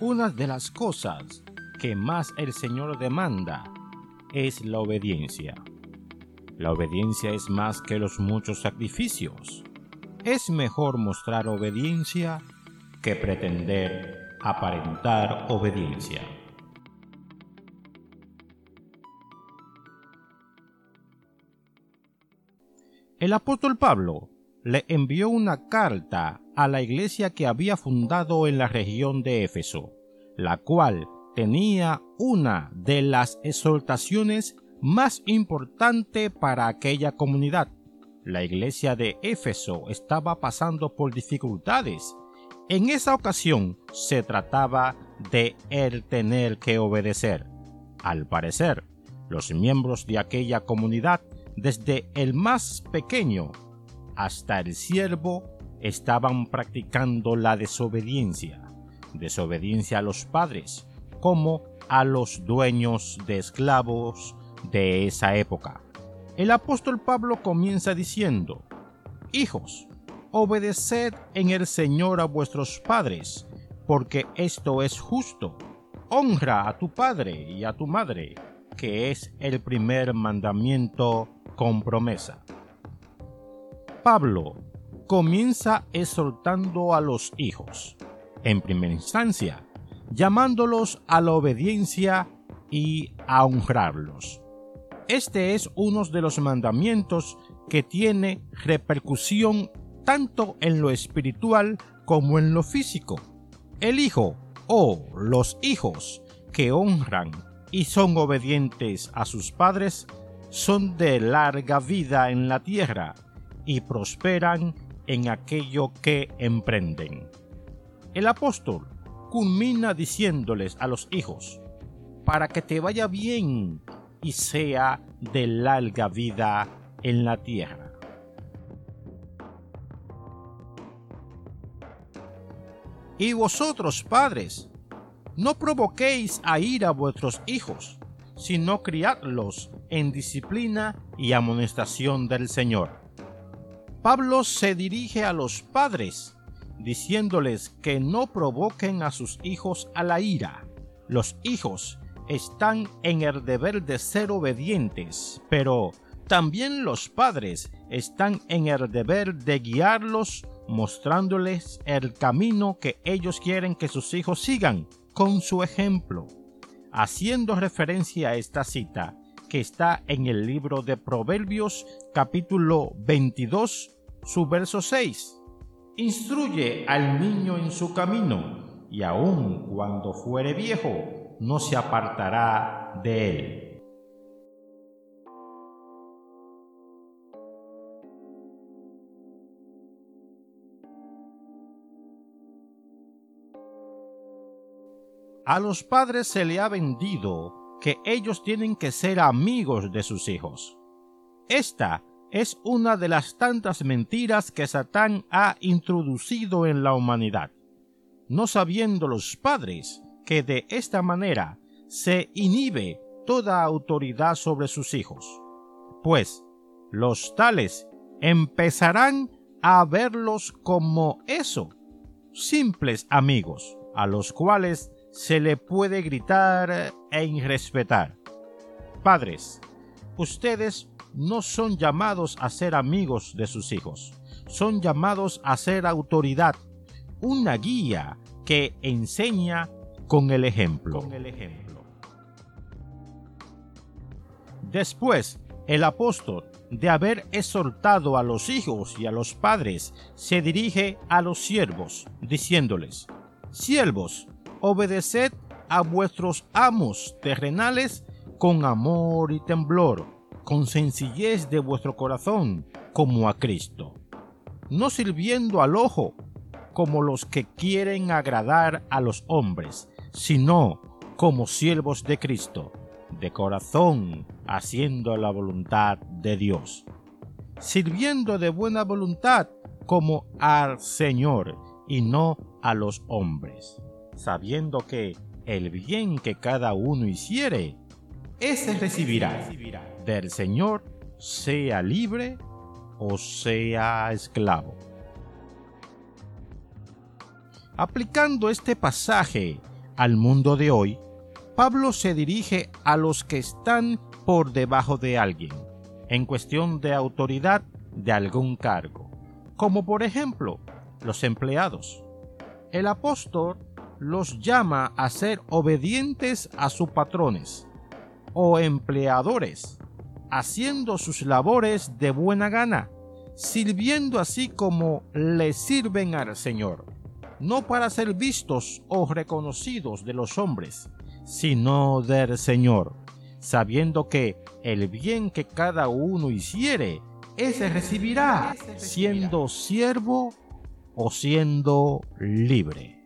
Una de las cosas que más el Señor demanda es la obediencia. La obediencia es más que los muchos sacrificios. Es mejor mostrar obediencia que pretender aparentar obediencia. El apóstol Pablo le envió una carta a la iglesia que había fundado en la región de Éfeso, la cual tenía una de las exhortaciones más importantes para aquella comunidad. La iglesia de Éfeso estaba pasando por dificultades. En esa ocasión se trataba de el tener que obedecer. Al parecer, los miembros de aquella comunidad desde el más pequeño hasta el siervo estaban practicando la desobediencia, desobediencia a los padres, como a los dueños de esclavos de esa época. El apóstol Pablo comienza diciendo, Hijos, obedeced en el Señor a vuestros padres, porque esto es justo. Honra a tu padre y a tu madre, que es el primer mandamiento con promesa. Pablo comienza exhortando a los hijos, en primera instancia, llamándolos a la obediencia y a honrarlos. Este es uno de los mandamientos que tiene repercusión tanto en lo espiritual como en lo físico. El hijo o los hijos que honran y son obedientes a sus padres son de larga vida en la tierra y prosperan en aquello que emprenden. El apóstol culmina diciéndoles a los hijos, para que te vaya bien y sea de larga vida en la tierra. Y vosotros, padres, no provoquéis a ir a vuestros hijos, sino criadlos en disciplina y amonestación del Señor. Pablo se dirige a los padres, diciéndoles que no provoquen a sus hijos a la ira. Los hijos están en el deber de ser obedientes, pero también los padres están en el deber de guiarlos mostrándoles el camino que ellos quieren que sus hijos sigan con su ejemplo. Haciendo referencia a esta cita, que está en el libro de Proverbios capítulo 22, su verso 6. Instruye al niño en su camino, y aun cuando fuere viejo, no se apartará de él. A los padres se le ha vendido que ellos tienen que ser amigos de sus hijos. Esta es una de las tantas mentiras que Satán ha introducido en la humanidad, no sabiendo los padres que de esta manera se inhibe toda autoridad sobre sus hijos, pues los tales empezarán a verlos como eso, simples amigos, a los cuales se le puede gritar e irrespetar. Padres, ustedes no son llamados a ser amigos de sus hijos, son llamados a ser autoridad, una guía que enseña con el ejemplo. Con el ejemplo. Después, el apóstol, de haber exhortado a los hijos y a los padres, se dirige a los siervos, diciéndoles, Siervos, obedeced a vuestros amos terrenales con amor y temblor, con sencillez de vuestro corazón, como a Cristo, no sirviendo al ojo, como los que quieren agradar a los hombres, sino como siervos de Cristo, de corazón, haciendo la voluntad de Dios, sirviendo de buena voluntad como al Señor y no a los hombres sabiendo que el bien que cada uno hiciere, ese recibirá del Señor, sea libre o sea esclavo. Aplicando este pasaje al mundo de hoy, Pablo se dirige a los que están por debajo de alguien, en cuestión de autoridad de algún cargo, como por ejemplo los empleados. El apóstol los llama a ser obedientes a sus patrones o empleadores, haciendo sus labores de buena gana, sirviendo así como le sirven al Señor, no para ser vistos o reconocidos de los hombres, sino del Señor, sabiendo que el bien que cada uno hiciere, ese recibirá, siendo siervo o siendo libre.